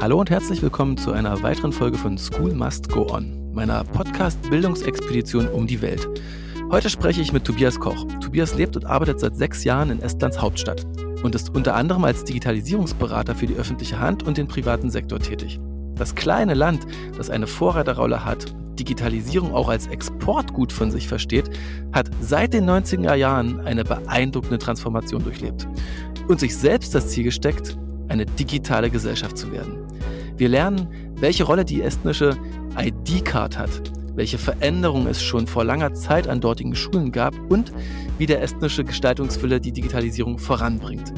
Hallo und herzlich willkommen zu einer weiteren Folge von School Must Go On, meiner Podcast-Bildungsexpedition um die Welt. Heute spreche ich mit Tobias Koch. Tobias lebt und arbeitet seit sechs Jahren in Estlands Hauptstadt und ist unter anderem als Digitalisierungsberater für die öffentliche Hand und den privaten Sektor tätig. Das kleine Land, das eine Vorreiterrolle hat, Digitalisierung auch als Exportgut von sich versteht, hat seit den 90er Jahren eine beeindruckende Transformation durchlebt und sich selbst das Ziel gesteckt, eine digitale Gesellschaft zu werden. Wir lernen, welche Rolle die estnische ID-Card hat, welche Veränderungen es schon vor langer Zeit an dortigen Schulen gab und wie der estnische Gestaltungswille die Digitalisierung voranbringt.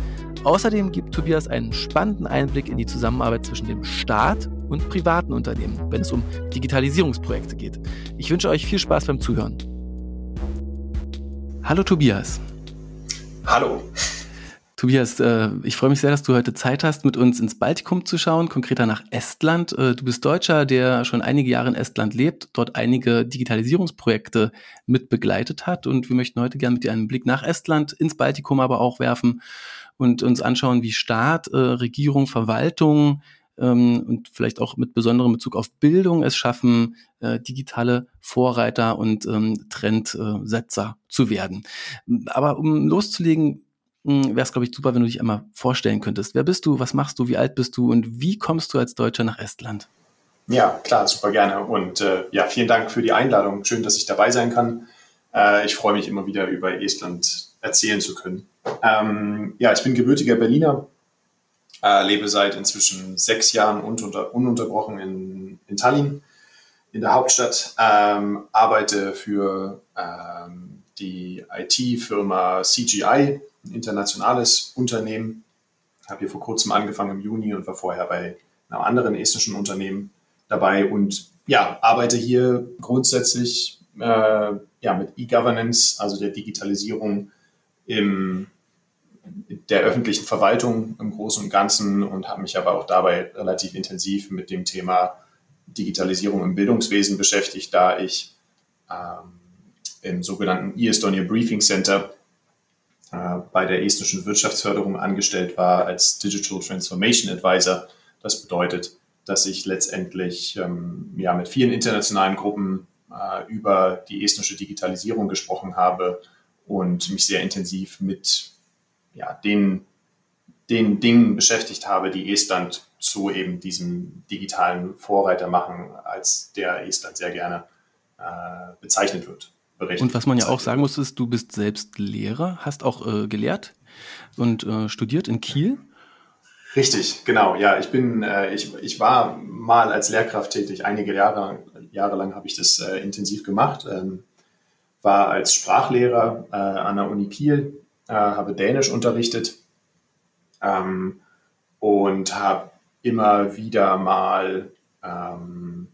Außerdem gibt Tobias einen spannenden Einblick in die Zusammenarbeit zwischen dem Staat und privaten Unternehmen, wenn es um Digitalisierungsprojekte geht. Ich wünsche euch viel Spaß beim Zuhören. Hallo Tobias. Hallo. Tobias, äh, ich freue mich sehr, dass du heute Zeit hast, mit uns ins Baltikum zu schauen, konkreter nach Estland. Äh, du bist Deutscher, der schon einige Jahre in Estland lebt, dort einige Digitalisierungsprojekte mit begleitet hat. Und wir möchten heute gerne mit dir einen Blick nach Estland, ins Baltikum aber auch werfen und uns anschauen, wie Staat, äh, Regierung, Verwaltung ähm, und vielleicht auch mit besonderem Bezug auf Bildung es schaffen, digitale Vorreiter und ähm, Trendsetzer zu werden. Aber um loszulegen, wäre es, glaube ich, super, wenn du dich einmal vorstellen könntest. Wer bist du, was machst du, wie alt bist du und wie kommst du als Deutscher nach Estland? Ja, klar, super gerne. Und äh, ja, vielen Dank für die Einladung. Schön, dass ich dabei sein kann. Äh, ich freue mich immer wieder über Estland erzählen zu können. Ähm, ja, ich bin gebürtiger Berliner, äh, lebe seit inzwischen sechs Jahren ununter, ununterbrochen in, in Tallinn, in der Hauptstadt, ähm, arbeite für ähm, die IT-Firma CGI ein internationales Unternehmen. Ich habe hier vor kurzem angefangen im Juni und war vorher bei einem anderen estnischen Unternehmen dabei und ja, arbeite hier grundsätzlich äh, ja, mit E-Governance, also der Digitalisierung im, der öffentlichen Verwaltung im Großen und Ganzen und habe mich aber auch dabei relativ intensiv mit dem Thema Digitalisierung im Bildungswesen beschäftigt, da ich ähm, im sogenannten E-Estonia Briefing Center äh, bei der estnischen Wirtschaftsförderung angestellt war als Digital Transformation Advisor. Das bedeutet, dass ich letztendlich ähm, ja, mit vielen internationalen Gruppen äh, über die estnische Digitalisierung gesprochen habe und mich sehr intensiv mit ja, den, den Dingen beschäftigt habe, die Estland zu eben diesem digitalen Vorreiter machen, als der Estland sehr gerne äh, bezeichnet wird berechnet. Und was man ja auch sagen muss, ist, du bist selbst Lehrer, hast auch äh, gelehrt und äh, studiert in Kiel. Richtig, genau. Ja, ich bin, äh, ich, ich war mal als Lehrkraft tätig. Einige Jahre, Jahre lang habe ich das äh, intensiv gemacht. Ähm, war als Sprachlehrer äh, an der Uni Kiel, äh, habe Dänisch unterrichtet ähm, und habe immer wieder mal ähm,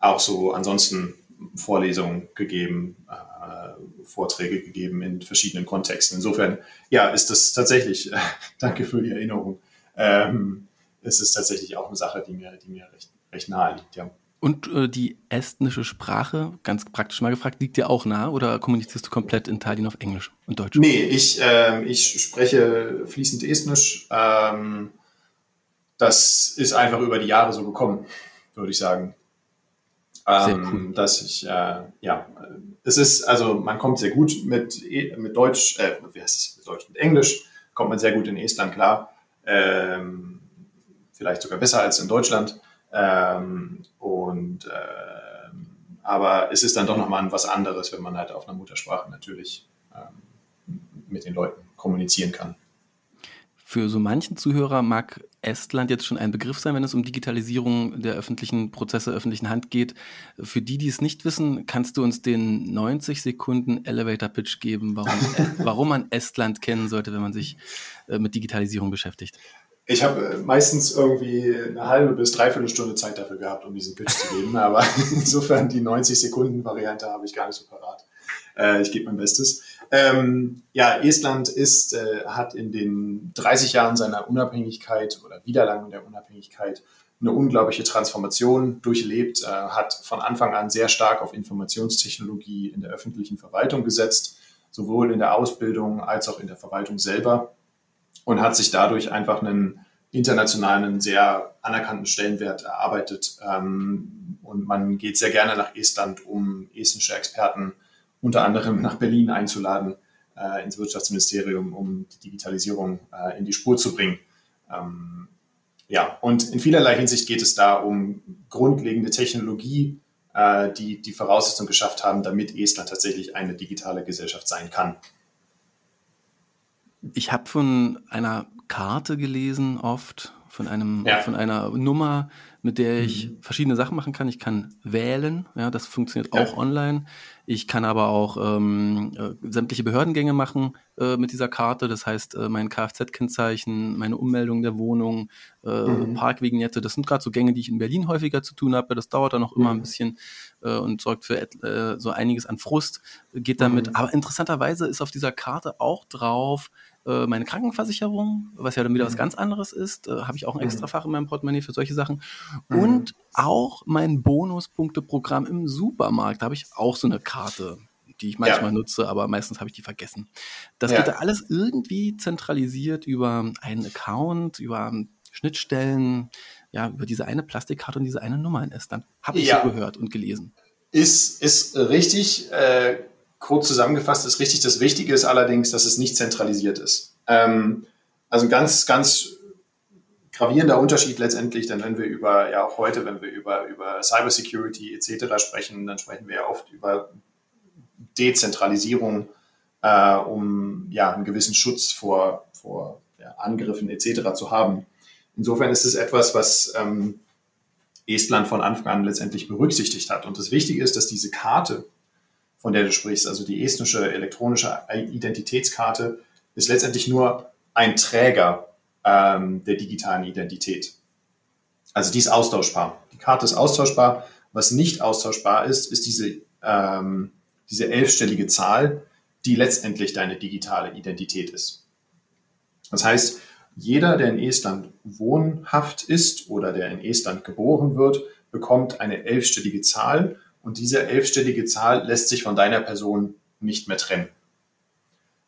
auch so ansonsten Vorlesungen gegeben, äh, Vorträge gegeben in verschiedenen Kontexten. Insofern, ja, ist das tatsächlich, danke für die Erinnerung, ähm, es ist tatsächlich auch eine Sache, die mir, die mir recht, recht nahe liegt, ja. Und äh, die estnische Sprache, ganz praktisch mal gefragt, liegt dir auch nahe oder kommunizierst du komplett in Tallinn auf Englisch und Deutsch? Nee, ich, äh, ich spreche fließend Estnisch. Ähm, das ist einfach über die Jahre so gekommen, würde ich sagen ähm, cool. dass ich, äh, ja, es ist, also man kommt sehr gut mit, mit Deutsch, äh, wie heißt es, mit Deutsch, mit Englisch, kommt man sehr gut in Estland klar, ähm, vielleicht sogar besser als in Deutschland. Ähm, und äh, aber es ist dann doch nochmal was anderes, wenn man halt auf einer Muttersprache natürlich ähm, mit den Leuten kommunizieren kann. Für so manchen Zuhörer mag Estland jetzt schon ein Begriff sein, wenn es um Digitalisierung der öffentlichen Prozesse, öffentlichen Hand geht. Für die, die es nicht wissen, kannst du uns den 90 Sekunden Elevator Pitch geben, warum, warum man Estland kennen sollte, wenn man sich äh, mit Digitalisierung beschäftigt? Ich habe äh, meistens irgendwie eine halbe bis dreiviertel Stunde Zeit dafür gehabt, um diesen Pitch zu geben, aber insofern die 90 Sekunden Variante habe ich gar nicht so parat. Äh, ich gebe mein Bestes. Ähm, ja, Estland ist, äh, hat in den 30 Jahren seiner Unabhängigkeit oder Wiederlangung der Unabhängigkeit eine unglaubliche Transformation durchlebt, äh, hat von Anfang an sehr stark auf Informationstechnologie in der öffentlichen Verwaltung gesetzt, sowohl in der Ausbildung als auch in der Verwaltung selber und hat sich dadurch einfach einen international einen sehr anerkannten Stellenwert erarbeitet. Ähm, und man geht sehr gerne nach Estland, um estnische Experten unter anderem nach Berlin einzuladen, äh, ins Wirtschaftsministerium, um die Digitalisierung äh, in die Spur zu bringen. Ähm, ja, und in vielerlei Hinsicht geht es da um grundlegende Technologie, äh, die die Voraussetzung geschafft haben, damit Estland tatsächlich eine digitale Gesellschaft sein kann. Ich habe von einer Karte gelesen oft, von einem, ja. von einer Nummer, mit der ich mhm. verschiedene Sachen machen kann. Ich kann wählen, ja, das funktioniert ja. auch online. Ich kann aber auch ähm, äh, sämtliche Behördengänge machen äh, mit dieser Karte. Das heißt, äh, mein Kfz-Kennzeichen, meine Ummeldung der Wohnung, äh, mhm. Parkvignette, das sind gerade so Gänge, die ich in Berlin häufiger zu tun habe. Das dauert dann auch immer mhm. ein bisschen äh, und sorgt für äh, so einiges an Frust, geht damit. Mhm. Aber interessanterweise ist auf dieser Karte auch drauf, äh, meine Krankenversicherung, was ja dann wieder mhm. was ganz anderes ist. Äh, Habe ich auch ein mhm. Extrafach in meinem Portemonnaie für solche Sachen. Mhm. Und auch mein Bonuspunkteprogramm im Supermarkt. Da habe ich auch so eine Karte die ich manchmal ja. nutze, aber meistens habe ich die vergessen. Das ja. geht da alles irgendwie zentralisiert über einen Account, über Schnittstellen, ja, über diese eine Plastikkarte und diese eine Nummer in Estland. Habe ich ja. so gehört und gelesen. Ist, ist richtig. Äh, kurz zusammengefasst ist richtig. Das Wichtige ist allerdings, dass es nicht zentralisiert ist. Ähm, also ganz, ganz gravierender Unterschied letztendlich, denn wenn wir über, ja auch heute, wenn wir über, über Cybersecurity etc. sprechen, dann sprechen wir ja oft über Dezentralisierung, äh, um ja einen gewissen Schutz vor, vor ja, Angriffen etc. zu haben. Insofern ist es etwas, was ähm, Estland von Anfang an letztendlich berücksichtigt hat. Und das Wichtige ist, dass diese Karte, von der du sprichst, also die estnische elektronische Identitätskarte, ist letztendlich nur ein Träger ähm, der digitalen Identität. Also die ist austauschbar. Die Karte ist austauschbar. Was nicht austauschbar ist, ist diese, ähm, diese elfstellige Zahl, die letztendlich deine digitale Identität ist. Das heißt, jeder, der in Estland wohnhaft ist oder der in Estland geboren wird, bekommt eine elfstellige Zahl und diese elfstellige Zahl lässt sich von deiner Person nicht mehr trennen.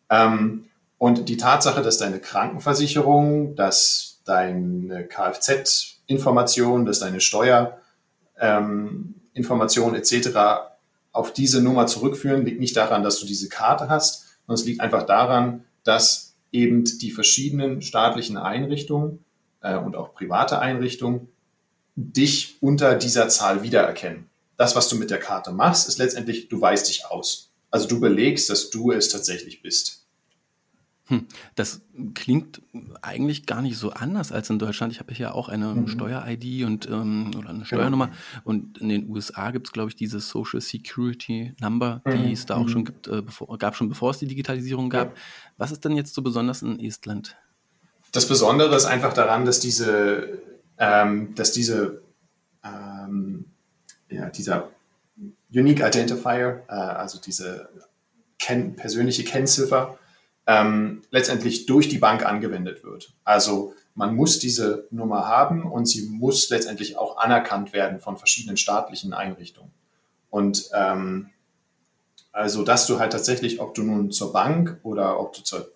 Ähm, und die Tatsache, dass deine Krankenversicherung, dass deine Kfz-Information, dass deine Steuerinformation ähm, etc. auf diese Nummer zurückführen, liegt nicht daran, dass du diese Karte hast, sondern es liegt einfach daran, dass eben die verschiedenen staatlichen Einrichtungen äh, und auch private Einrichtungen dich unter dieser Zahl wiedererkennen das, was du mit der Karte machst, ist letztendlich, du weißt dich aus. Also du belegst, dass du es tatsächlich bist. Hm, das klingt eigentlich gar nicht so anders als in Deutschland. Ich habe hier auch eine mhm. Steuer-ID und ähm, oder eine Steuernummer. Genau. Und in den USA gibt es, glaube ich, diese Social Security Number, die mhm. es da auch schon mhm. gibt, äh, bevor, gab schon bevor es die Digitalisierung gab. Ja. Was ist denn jetzt so besonders in Estland? Das Besondere ist einfach daran, dass diese, ähm, dass diese ähm, ja, dieser Unique Identifier, äh, also diese Ken persönliche Kennziffer, ähm, letztendlich durch die Bank angewendet wird. Also man muss diese Nummer haben und sie muss letztendlich auch anerkannt werden von verschiedenen staatlichen Einrichtungen. Und ähm, also, dass du halt tatsächlich, ob du nun zur Bank oder ob du zur,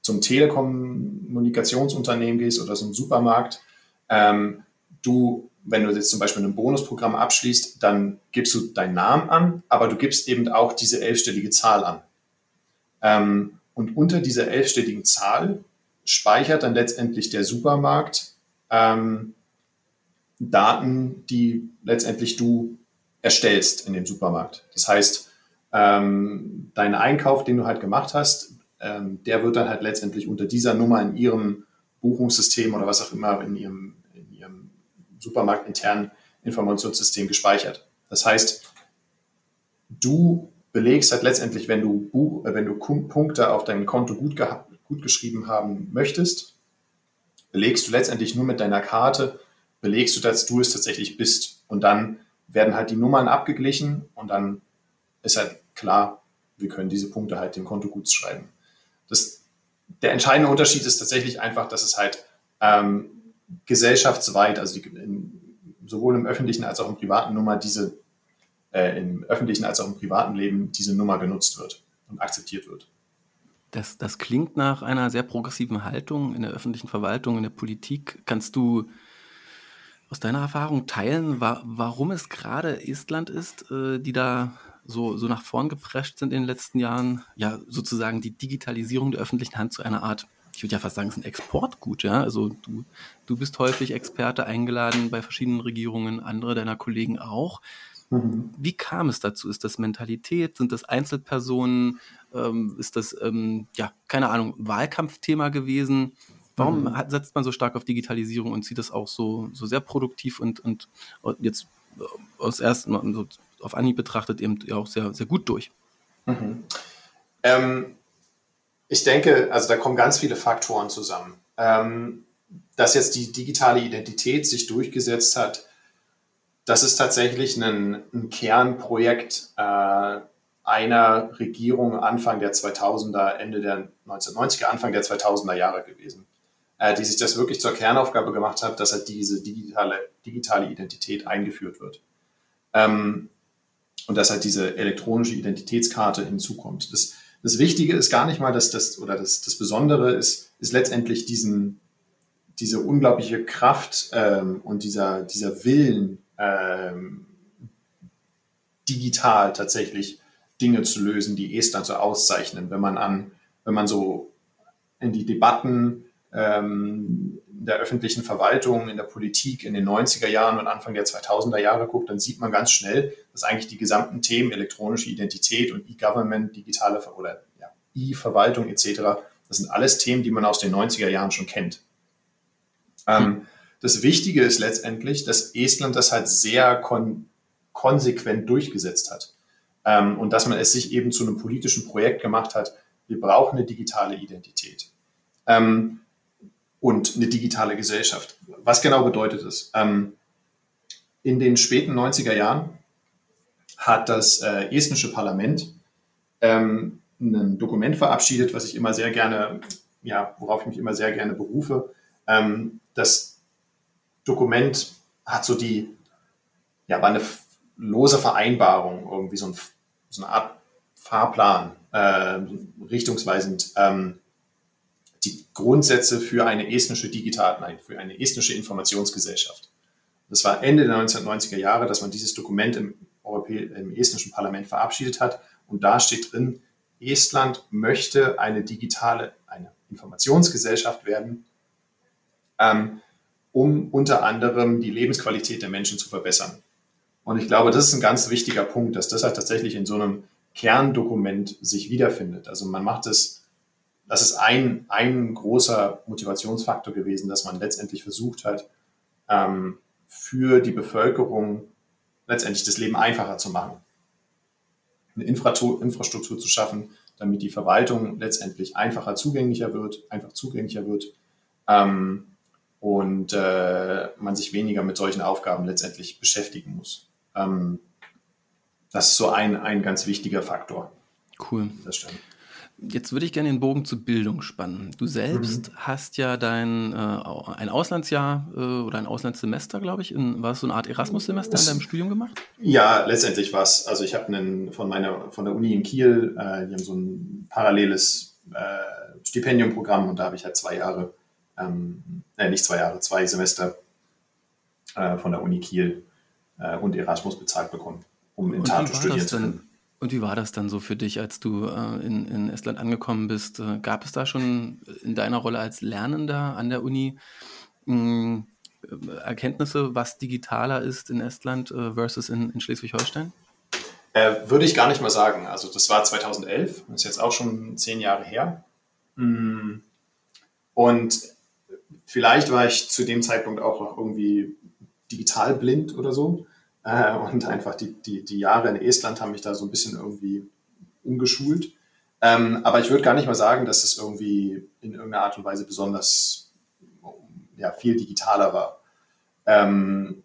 zum Telekommunikationsunternehmen gehst oder zum Supermarkt, ähm, du wenn du jetzt zum Beispiel ein Bonusprogramm abschließt, dann gibst du deinen Namen an, aber du gibst eben auch diese elfstellige Zahl an. Ähm, und unter dieser elfstelligen Zahl speichert dann letztendlich der Supermarkt ähm, Daten, die letztendlich du erstellst in dem Supermarkt. Das heißt, ähm, dein Einkauf, den du halt gemacht hast, ähm, der wird dann halt letztendlich unter dieser Nummer in ihrem Buchungssystem oder was auch immer in ihrem supermarktinternen Informationssystem gespeichert. Das heißt, du belegst halt letztendlich, wenn du, Buch, äh, wenn du Punkte auf deinem Konto gut, gut geschrieben haben möchtest, belegst du letztendlich nur mit deiner Karte, belegst du, dass du es tatsächlich bist. Und dann werden halt die Nummern abgeglichen und dann ist halt klar, wir können diese Punkte halt dem Konto gut schreiben. Das, der entscheidende Unterschied ist tatsächlich einfach, dass es halt ähm, gesellschaftsweit, also die, in, sowohl im öffentlichen als auch im privaten Nummer diese äh, im öffentlichen als auch im privaten Leben diese Nummer genutzt wird und akzeptiert wird. Das, das klingt nach einer sehr progressiven Haltung in der öffentlichen Verwaltung, in der Politik. Kannst du aus deiner Erfahrung teilen, wa warum es gerade Estland ist, äh, die da so, so nach vorn geprescht sind in den letzten Jahren? Ja, sozusagen die Digitalisierung der öffentlichen Hand zu einer Art, ich würde ja fast sagen, es ist ein Exportgut, ja. Also du, du bist häufig Experte eingeladen bei verschiedenen Regierungen, andere deiner Kollegen auch. Mhm. Wie kam es dazu? Ist das Mentalität? Sind das Einzelpersonen? Ähm, ist das, ähm, ja, keine Ahnung, Wahlkampfthema gewesen? Warum mhm. setzt man so stark auf Digitalisierung und zieht das auch so, so sehr produktiv und, und jetzt äh, aus ersten so auf Anhieb betrachtet eben auch sehr, sehr gut durch? Mhm. Ähm, ich denke, also da kommen ganz viele Faktoren zusammen. Ähm, dass jetzt die digitale Identität sich durchgesetzt hat, das ist tatsächlich ein, ein Kernprojekt äh, einer Regierung Anfang der 2000er, Ende der 1990er, Anfang der 2000er Jahre gewesen, äh, die sich das wirklich zur Kernaufgabe gemacht hat, dass halt diese digitale, digitale Identität eingeführt wird. Ähm, und dass halt diese elektronische Identitätskarte hinzukommt. Das, das Wichtige ist gar nicht mal, dass das, oder das, das Besondere ist, ist letztendlich diesen, diese unglaubliche Kraft ähm, und dieser, dieser Willen, ähm, digital tatsächlich Dinge zu lösen, die Estland so auszeichnen. Wenn man an, wenn man so in die Debatten ähm, der öffentlichen Verwaltung, in der Politik in den 90er Jahren und Anfang der 2000er Jahre guckt, dann sieht man ganz schnell, dass eigentlich die gesamten Themen elektronische Identität und E-Government, digitale oder ja, E-Verwaltung etc., das sind alles Themen, die man aus den 90er Jahren schon kennt. Ähm, das Wichtige ist letztendlich, dass Estland das halt sehr kon konsequent durchgesetzt hat. Ähm, und dass man es sich eben zu einem politischen Projekt gemacht hat, wir brauchen eine digitale Identität. Ähm, und eine digitale Gesellschaft. Was genau bedeutet es? Ähm, in den späten 90er Jahren hat das äh, estnische Parlament ähm, ein Dokument verabschiedet, was ich immer sehr gerne, ja, worauf ich mich immer sehr gerne berufe. Ähm, das Dokument hat so die, ja, war eine lose Vereinbarung, irgendwie so, ein, so eine Art Fahrplan, äh, richtungsweisend, ähm, die Grundsätze für eine estnische Digital, nein, für eine estnische Informationsgesellschaft. Das war Ende der 1990er Jahre, dass man dieses Dokument im, Europä im estnischen Parlament verabschiedet hat. Und da steht drin, Estland möchte eine digitale, eine Informationsgesellschaft werden, ähm, um unter anderem die Lebensqualität der Menschen zu verbessern. Und ich glaube, das ist ein ganz wichtiger Punkt, dass das halt tatsächlich in so einem Kerndokument sich wiederfindet. Also man macht es, das ist ein, ein großer Motivationsfaktor gewesen, dass man letztendlich versucht hat, ähm, für die Bevölkerung letztendlich das Leben einfacher zu machen. Eine Infrastruktur zu schaffen, damit die Verwaltung letztendlich einfacher zugänglicher wird, einfach zugänglicher wird. Ähm, und äh, man sich weniger mit solchen Aufgaben letztendlich beschäftigen muss. Ähm, das ist so ein, ein ganz wichtiger Faktor. Cool. Das stimmt. Jetzt würde ich gerne den Bogen zur Bildung spannen. Du selbst mhm. hast ja dein äh, ein Auslandsjahr äh, oder ein Auslandssemester, glaube ich, in, war es so eine Art Erasmus-Semester in deinem Studium gemacht? Ja, letztendlich war es. Also ich habe einen von meiner von der Uni in Kiel, äh, die haben so ein paralleles äh, Stipendiumprogramm und da habe ich halt zwei Jahre ähm, äh, nicht zwei Jahre, zwei Semester äh, von der Uni Kiel und Erasmus bezahlt bekommen, um in Tartu studieren zu können. Und wie war das dann so für dich, als du äh, in, in Estland angekommen bist? Äh, gab es da schon in deiner Rolle als Lernender an der Uni mh, hm, Erkenntnisse, was digitaler ist in Estland äh, versus in, in Schleswig-Holstein? würde ich gar nicht mal sagen. Also das war 2011, das ist jetzt auch schon zehn Jahre her. Hm. Und Vielleicht war ich zu dem Zeitpunkt auch irgendwie digital blind oder so. Äh, und einfach die, die, die Jahre in Estland haben mich da so ein bisschen irgendwie umgeschult. Ähm, aber ich würde gar nicht mal sagen, dass es irgendwie in irgendeiner Art und Weise besonders ja, viel digitaler war. Ähm,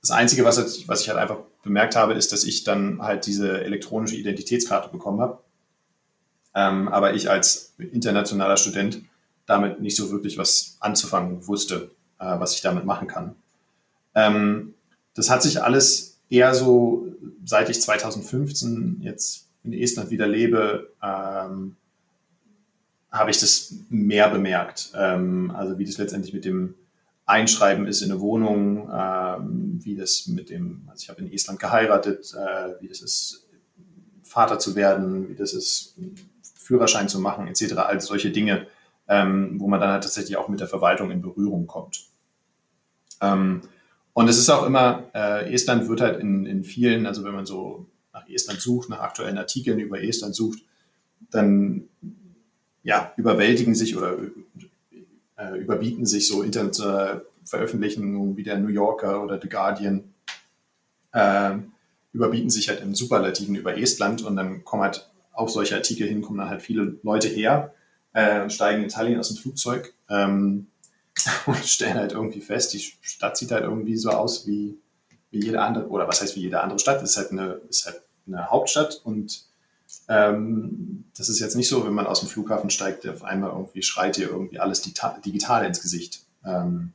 das Einzige, was, was ich halt einfach bemerkt habe, ist, dass ich dann halt diese elektronische Identitätskarte bekommen habe. Ähm, aber ich als internationaler Student damit nicht so wirklich was anzufangen wusste, äh, was ich damit machen kann. Ähm, das hat sich alles eher so, seit ich 2015 jetzt in Estland wieder lebe, ähm, habe ich das mehr bemerkt. Ähm, also wie das letztendlich mit dem Einschreiben ist in eine Wohnung, ähm, wie das mit dem, also ich habe in Estland geheiratet, äh, wie das ist, Vater zu werden, wie das ist, Führerschein zu machen, etc. All solche Dinge, ähm, wo man dann halt tatsächlich auch mit der Verwaltung in Berührung kommt. Ähm, und es ist auch immer, äh, Estland wird halt in, in vielen, also wenn man so nach Estland sucht, nach aktuellen Artikeln über Estland sucht, dann ja, überwältigen sich oder äh, überbieten sich so Internetveröffentlichungen wie der New Yorker oder The Guardian, äh, überbieten sich halt im Superlativen über Estland und dann kommen halt auf solche Artikel hin, kommen dann halt viele Leute her, äh, steigen in Tallinn aus dem Flugzeug ähm, und stellen halt irgendwie fest, die Stadt sieht halt irgendwie so aus wie, wie jede andere, oder was heißt wie jede andere Stadt, ist halt eine, ist halt eine Hauptstadt und ähm, das ist jetzt nicht so, wenn man aus dem Flughafen steigt, auf einmal irgendwie schreit dir irgendwie alles digital ins Gesicht, ähm,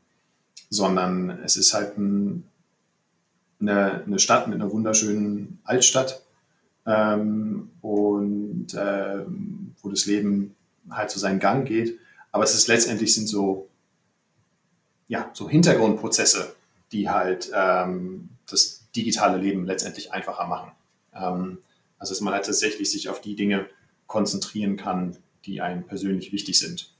sondern es ist halt ein, eine, eine, Stadt mit einer wunderschönen Altstadt ähm, und äh, wo das Leben halt so seinen Gang geht. Aber es ist letztendlich sind so, ja, so Hintergrundprozesse, die halt ähm, das digitale Leben letztendlich einfacher machen. Ähm, also dass man halt tatsächlich sich auf die Dinge konzentrieren kann, die einem persönlich wichtig sind.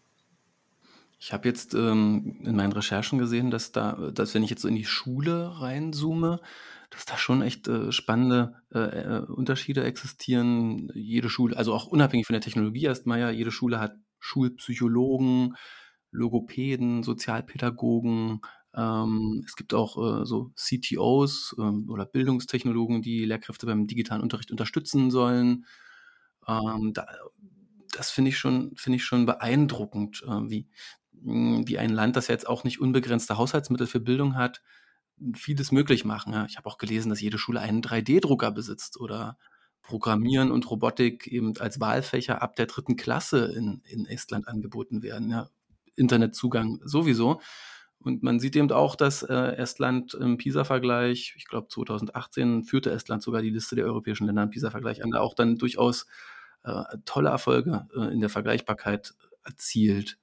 Ich habe jetzt ähm, in meinen Recherchen gesehen, dass da, dass wenn ich jetzt so in die Schule reinzoome, dass da schon echt äh, spannende äh, äh, Unterschiede existieren. Jede Schule, also auch unabhängig von der Technologie erstmal ja, jede Schule hat Schulpsychologen, Logopäden, Sozialpädagogen, ähm, es gibt auch äh, so CTOs ähm, oder Bildungstechnologen, die Lehrkräfte beim digitalen Unterricht unterstützen sollen. Ähm, da, das finde ich schon, finde ich schon beeindruckend, äh, wie, hm, wie ein Land, das jetzt auch nicht unbegrenzte Haushaltsmittel für Bildung hat, vieles möglich machen. Ja. Ich habe auch gelesen, dass jede Schule einen 3D-Drucker besitzt oder Programmieren und Robotik eben als Wahlfächer ab der dritten Klasse in, in Estland angeboten werden. Ja. Internetzugang sowieso. Und man sieht eben auch, dass äh, Estland im PISA-Vergleich, ich glaube 2018 führte Estland sogar die Liste der europäischen Länder im PISA-Vergleich an, da auch dann durchaus äh, tolle Erfolge äh, in der Vergleichbarkeit erzielt.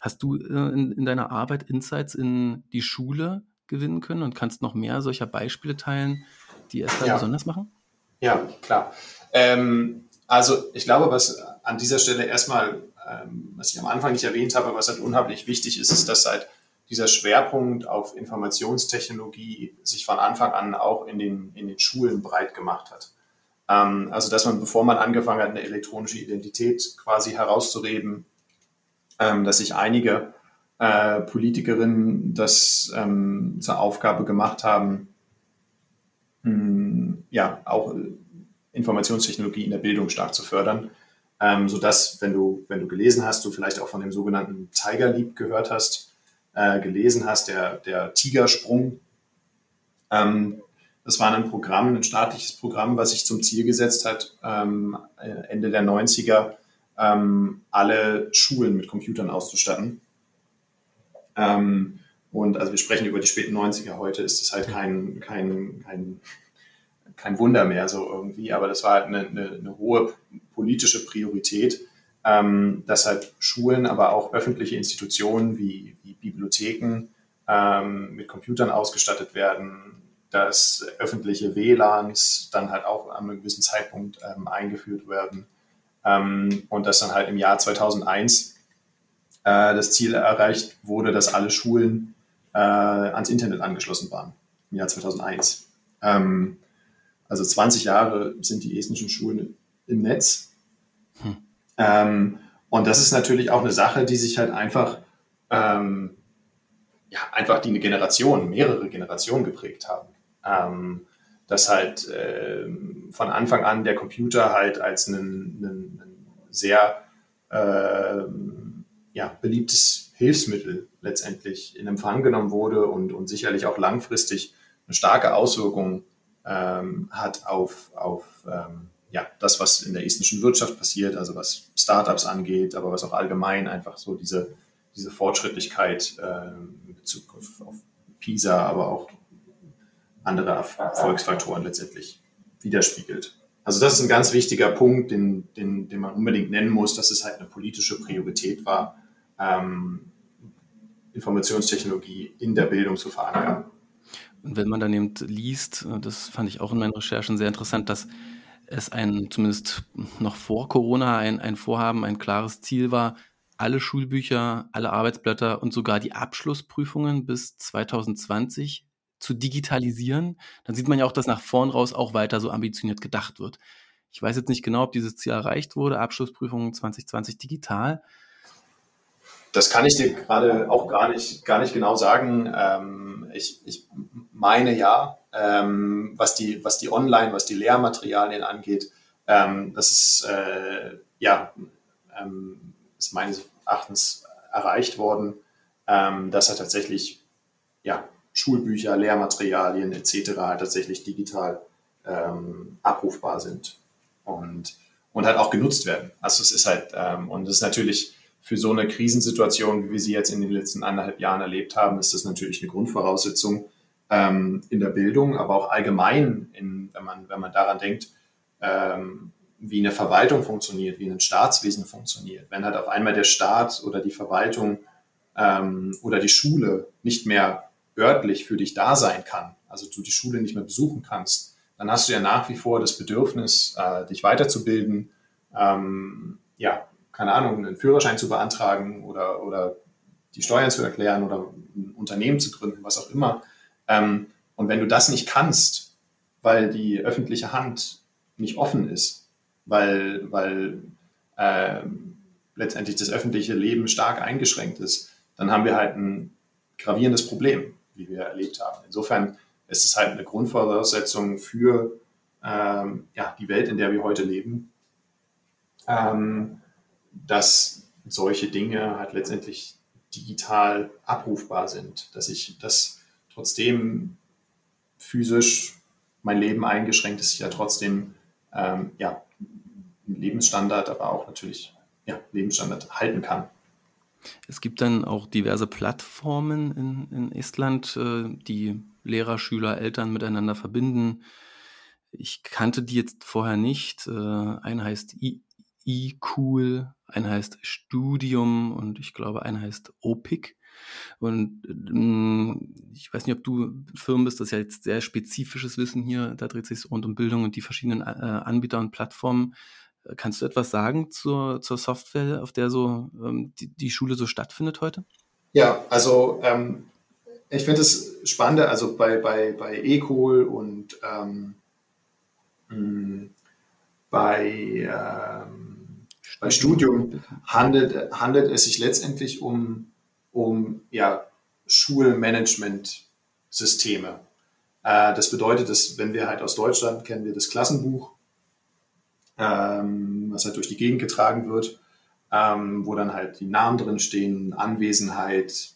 Hast du äh, in, in, deiner Arbeit Insights in die Schule gewinnen können und kannst noch mehr solcher Beispiele teilen, die Estland ja. besonders machen? Ja, klar. Ähm, also ich glaube, was an dieser Stelle erstmal, ähm, was ich am Anfang nicht erwähnt habe, was halt unheimlich wichtig ist, ist, dass seit dieser Schwerpunkt auf Informationstechnologie sich von Anfang an auch in den, in den Schulen breit gemacht hat. Ähm, also, dass man, bevor man angefangen hat, eine elektronische Identität quasi herauszureden, ähm, dass sich einige äh, Politikerinnen das zur Aufgabe gemacht haben, hm, ja, auch Informationstechnologie in der Bildung stark zu fördern. Ähm, sodass, wenn du, wenn du gelesen hast, du vielleicht auch von dem sogenannten Tiger Leap gehört hast, äh, gelesen hast, der, der Tigersprung. Ähm, das war ein Programm, ein staatliches Programm, was sich zum Ziel gesetzt hat, ähm, Ende der 90er ähm, alle Schulen mit Computern auszustatten. Ähm, und also wir sprechen über die späten 90er. Heute ist das halt kein, kein, kein, kein Wunder mehr so irgendwie, aber das war halt eine, eine, eine hohe politische Priorität ähm, dass halt Schulen, aber auch öffentliche Institutionen wie, wie Bibliotheken ähm, mit Computern ausgestattet werden, dass öffentliche WLANs dann halt auch an einem gewissen Zeitpunkt ähm, eingeführt werden ähm, und dass dann halt im Jahr 2001 äh, das Ziel erreicht wurde, dass alle Schulen äh, ans Internet angeschlossen waren, im Jahr 2001. Ähm, also 20 Jahre sind die estnischen Schulen im Netz. Hm. Ähm, und das ist natürlich auch eine Sache, die sich halt einfach, ähm, ja, einfach die eine Generation, mehrere Generationen geprägt haben. Ähm, dass halt äh, von Anfang an der Computer halt als ein, sehr äh, ja, beliebtes Hilfsmittel letztendlich in Empfang genommen wurde und, und sicherlich auch langfristig eine starke Auswirkung ähm, hat auf, auf ähm, ja, das, was in der estnischen Wirtschaft passiert, also was Startups angeht, aber was auch allgemein einfach so diese, diese Fortschrittlichkeit äh, in Bezug auf, auf PISA, aber auch andere Erfolgsfaktoren letztendlich widerspiegelt. Also das ist ein ganz wichtiger Punkt, den, den, den man unbedingt nennen muss, dass es halt eine politische Priorität war, ähm, Informationstechnologie in der Bildung zu verankern. Und wenn man dann eben liest, äh, das fand ich auch in meinen Recherchen sehr interessant, dass es ein, zumindest noch vor Corona, ein, ein Vorhaben, ein klares Ziel war, alle Schulbücher, alle Arbeitsblätter und sogar die Abschlussprüfungen bis 2020 zu digitalisieren, dann sieht man ja auch, dass nach vorn raus auch weiter so ambitioniert gedacht wird. Ich weiß jetzt nicht genau, ob dieses Ziel erreicht wurde, Abschlussprüfung 2020 digital. Das kann ich dir gerade auch gar nicht, gar nicht genau sagen. Ähm, ich, ich meine ja, ähm, was, die, was die Online, was die Lehrmaterialien angeht, ähm, das ist, äh, ja, ähm, ist meines Erachtens erreicht worden, ähm, dass er tatsächlich ja, Schulbücher, Lehrmaterialien etc. tatsächlich digital ähm, abrufbar sind und, und halt auch genutzt werden. Also es ist halt, ähm, und das ist natürlich für so eine Krisensituation, wie wir sie jetzt in den letzten anderthalb Jahren erlebt haben, ist das natürlich eine Grundvoraussetzung ähm, in der Bildung, aber auch allgemein, in, wenn, man, wenn man daran denkt, ähm, wie eine Verwaltung funktioniert, wie ein Staatswesen funktioniert. Wenn halt auf einmal der Staat oder die Verwaltung ähm, oder die Schule nicht mehr örtlich für dich da sein kann, also du die Schule nicht mehr besuchen kannst, dann hast du ja nach wie vor das Bedürfnis, äh, dich weiterzubilden, ähm, ja, keine Ahnung, einen Führerschein zu beantragen oder, oder die Steuern zu erklären oder ein Unternehmen zu gründen, was auch immer. Ähm, und wenn du das nicht kannst, weil die öffentliche Hand nicht offen ist, weil, weil äh, letztendlich das öffentliche Leben stark eingeschränkt ist, dann haben wir halt ein gravierendes Problem wie wir erlebt haben. Insofern ist es halt eine Grundvoraussetzung für ähm, ja, die Welt, in der wir heute leben, ähm, dass solche Dinge halt letztendlich digital abrufbar sind, dass ich das trotzdem physisch mein Leben eingeschränkt ist, ich ja trotzdem ähm, ja, Lebensstandard, aber auch natürlich ja, Lebensstandard halten kann. Es gibt dann auch diverse Plattformen in, in Estland, äh, die Lehrer, Schüler, Eltern miteinander verbinden. Ich kannte die jetzt vorher nicht. Äh, ein heißt eCool, ein heißt Studium und ich glaube, ein heißt OPIC. Und ähm, ich weiß nicht, ob du Firmen bist, das ist ja jetzt sehr spezifisches Wissen hier, da dreht sich rund um Bildung und die verschiedenen äh, Anbieter und Plattformen. Kannst du etwas sagen zur, zur Software, auf der so ähm, die, die Schule so stattfindet heute? Ja, also ähm, ich finde es spannend, also bei, bei, bei eCool und ähm, hm, bei, ähm, bei Studium handelt, handelt es sich letztendlich um, um ja, Schulmanagement-Systeme. Äh, das bedeutet, dass wenn wir halt aus Deutschland kennen wir das Klassenbuch, ähm, was halt durch die Gegend getragen wird, ähm, wo dann halt die Namen drin stehen, Anwesenheit,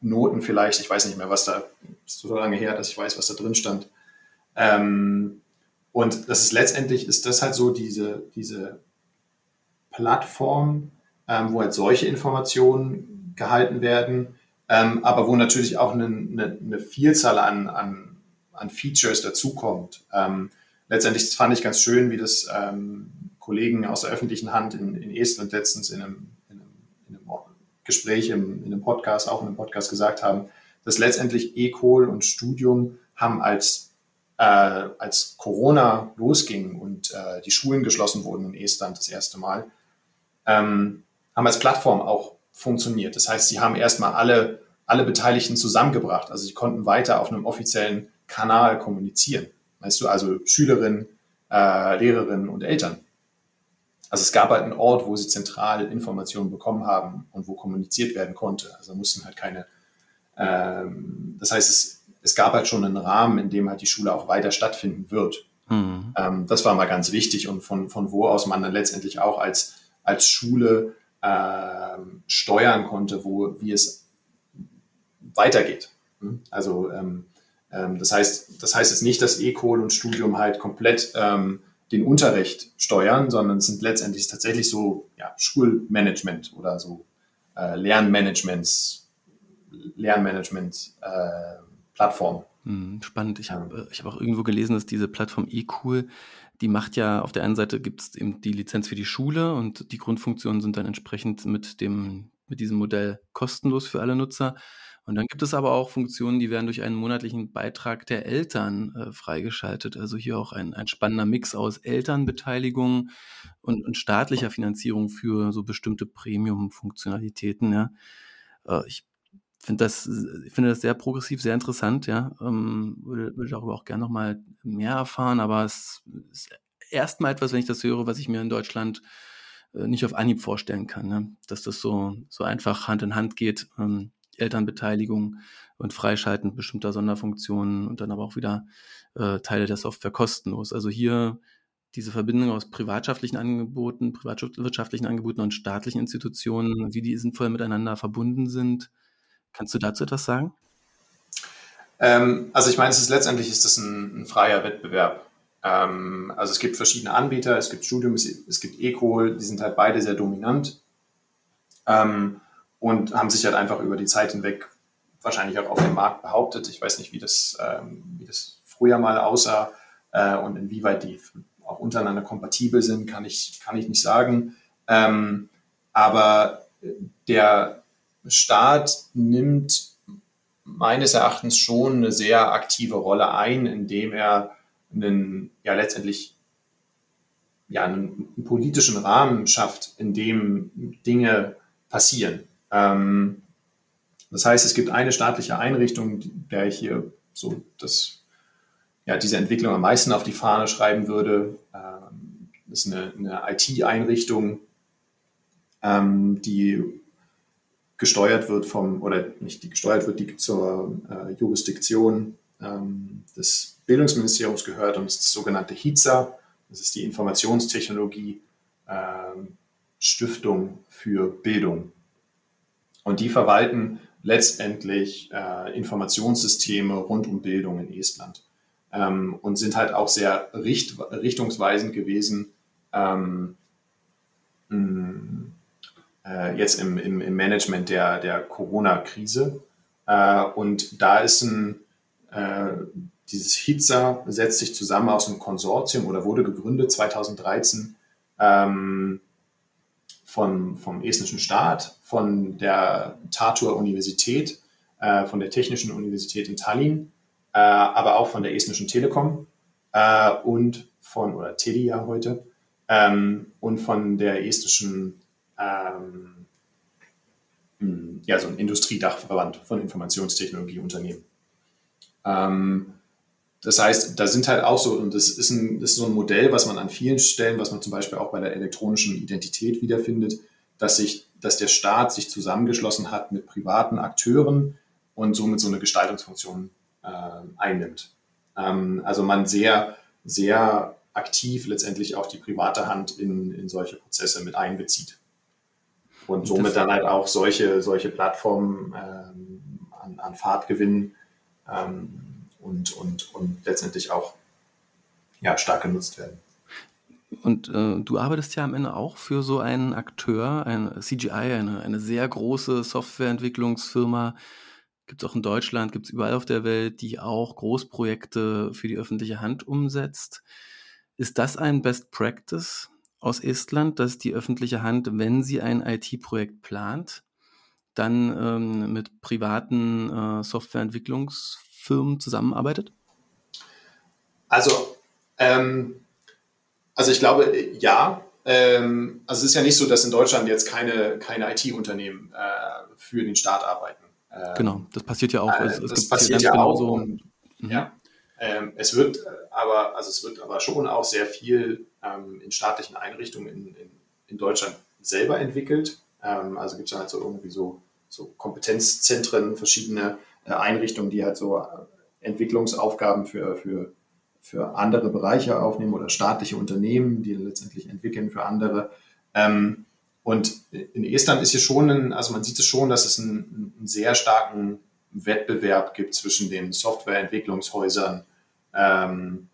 Noten vielleicht, ich weiß nicht mehr, was da, ist so lange her, dass ich weiß, was da drin stand. Ähm, und das ist letztendlich, ist das halt so diese, diese Plattform, ähm, wo halt solche Informationen gehalten werden, ähm, aber wo natürlich auch eine, eine, eine Vielzahl an, an, an Features dazukommt. Ähm, letztendlich fand ich ganz schön, wie das ähm, Kollegen aus der öffentlichen Hand in, in Estland letztens in einem, in einem, in einem Gespräch, im, in einem Podcast, auch in einem Podcast gesagt haben, dass letztendlich E-Kohl und Studium haben als, äh, als Corona losging und äh, die Schulen geschlossen wurden in Estland das erste Mal, ähm, haben als Plattform auch funktioniert. Das heißt, sie haben erstmal alle, alle Beteiligten zusammengebracht. Also sie konnten weiter auf einem offiziellen Kanal kommunizieren. Weißt du, also Schülerinnen, äh, Lehrerinnen und Eltern. Also es gab halt einen Ort, wo sie zentral Informationen bekommen haben und wo kommuniziert werden konnte. Also mussten halt keine, ähm, das heißt, es, es gab halt schon einen Rahmen, in dem halt die Schule auch weiter stattfinden wird. Mhm. Ähm, das war mal ganz wichtig und von, von wo aus man dann letztendlich auch als, als Schule ähm, steuern konnte, wo, wie es weitergeht. Hm? Also ähm, ähm, das, heißt, das heißt jetzt nicht, dass E-Kohl und Studium halt komplett ähm, den Unterricht steuern, sondern es sind letztendlich tatsächlich so ja, Schulmanagement oder so äh, Lernmanagements, Lernmanagement äh, Plattform. Hm, spannend. Ich habe ich hab auch irgendwo gelesen, dass diese Plattform eCool die macht ja, auf der einen Seite gibt es eben die Lizenz für die Schule und die Grundfunktionen sind dann entsprechend mit dem, mit diesem Modell kostenlos für alle Nutzer. Und dann gibt es aber auch Funktionen, die werden durch einen monatlichen Beitrag der Eltern äh, freigeschaltet. Also hier auch ein, ein spannender Mix aus Elternbeteiligung und, und staatlicher Finanzierung für so bestimmte Premium-Funktionalitäten. Ja. Äh, ich finde das, ich finde das sehr progressiv, sehr interessant, ja. Ähm, würde, würde darüber auch gerne noch mal mehr erfahren, aber es ist erstmal etwas, wenn ich das höre, was ich mir in Deutschland äh, nicht auf Anhieb vorstellen kann, ne? dass das so, so einfach Hand in Hand geht. Ähm, Elternbeteiligung und Freischalten bestimmter Sonderfunktionen und dann aber auch wieder äh, Teile der Software kostenlos. Also hier diese Verbindung aus privatschaftlichen Angeboten, privatwirtschaftlichen Angeboten und staatlichen Institutionen, wie die sinnvoll miteinander verbunden sind. Kannst du dazu etwas sagen? Ähm, also ich meine, es ist letztendlich ist das ein, ein freier Wettbewerb. Ähm, also es gibt verschiedene Anbieter, es gibt Studium, es, es gibt Ecol, die sind halt beide sehr dominant. Ähm, und haben sich halt einfach über die Zeit hinweg wahrscheinlich auch auf dem Markt behauptet. Ich weiß nicht, wie das, ähm, wie das früher mal aussah äh, und inwieweit die auch untereinander kompatibel sind, kann ich, kann ich nicht sagen. Ähm, aber der Staat nimmt meines Erachtens schon eine sehr aktive Rolle ein, indem er einen, ja letztendlich ja, einen, politischen Rahmen schafft, in dem Dinge passieren. Ähm, das heißt, es gibt eine staatliche Einrichtung, der ich hier so das, ja, diese Entwicklung am meisten auf die Fahne schreiben würde. Ähm, das ist eine, eine IT-Einrichtung, ähm, die gesteuert wird vom, oder nicht die gesteuert wird, die zur äh, Jurisdiktion ähm, des Bildungsministeriums gehört und ist das sogenannte HIZA. Das ist die Informationstechnologie ähm, Stiftung für Bildung. Und die verwalten letztendlich äh, Informationssysteme rund um Bildung in Estland ähm, und sind halt auch sehr richt richtungsweisend gewesen ähm, äh, jetzt im, im, im, Management der, der Corona-Krise. Äh, und da ist ein, äh, dieses HITSA setzt sich zusammen aus einem Konsortium oder wurde gegründet 2013 ähm, von, vom estnischen Staat, von der Tartua Universität, äh, von der Technischen Universität in Tallinn, äh, aber auch von der estnischen Telekom äh, und von, oder Telia heute, ähm, und von der estnischen, ähm, hm, ja, so ein Industriedachverband von Informationstechnologieunternehmen. Ähm, das heißt, da sind halt auch so, und das ist, ein, das ist so ein Modell, was man an vielen Stellen, was man zum Beispiel auch bei der elektronischen Identität wiederfindet, dass sich, dass der Staat sich zusammengeschlossen hat mit privaten Akteuren und somit so eine Gestaltungsfunktion äh, einnimmt. Ähm, also man sehr, sehr aktiv letztendlich auch die private Hand in, in solche Prozesse mit einbezieht. Und somit dann halt auch solche, solche Plattformen ähm, an, an Fahrt gewinnen. Ähm, und, und, und letztendlich auch ja, stark genutzt werden. Und äh, du arbeitest ja am Ende auch für so einen Akteur, ein CGI, eine, eine sehr große Softwareentwicklungsfirma. Gibt es auch in Deutschland, gibt es überall auf der Welt, die auch Großprojekte für die öffentliche Hand umsetzt. Ist das ein Best Practice aus Estland, dass die öffentliche Hand, wenn sie ein IT-Projekt plant, dann ähm, mit privaten äh, Softwareentwicklungsfirmen Firmen zusammenarbeitet? Also, ähm, also ich glaube, ja. Ähm, also es ist ja nicht so, dass in Deutschland jetzt keine, keine IT-Unternehmen äh, für den Staat arbeiten. Ähm, genau, das passiert ja auch. Äh, es, es das passiert ja auch. So. Und, mhm. Ja. Ähm, es wird aber, also es wird aber schon auch sehr viel ähm, in staatlichen Einrichtungen in, in, in Deutschland selber entwickelt. Ähm, also gibt es halt so irgendwie so, so Kompetenzzentren, verschiedene äh, Einrichtungen, die halt so äh, Entwicklungsaufgaben für, für, für andere Bereiche aufnehmen oder staatliche Unternehmen, die letztendlich entwickeln für andere. Ähm, und in Estland ist hier schon, ein, also man sieht es schon, dass es einen, einen sehr starken Wettbewerb gibt zwischen den Softwareentwicklungshäusern ähm,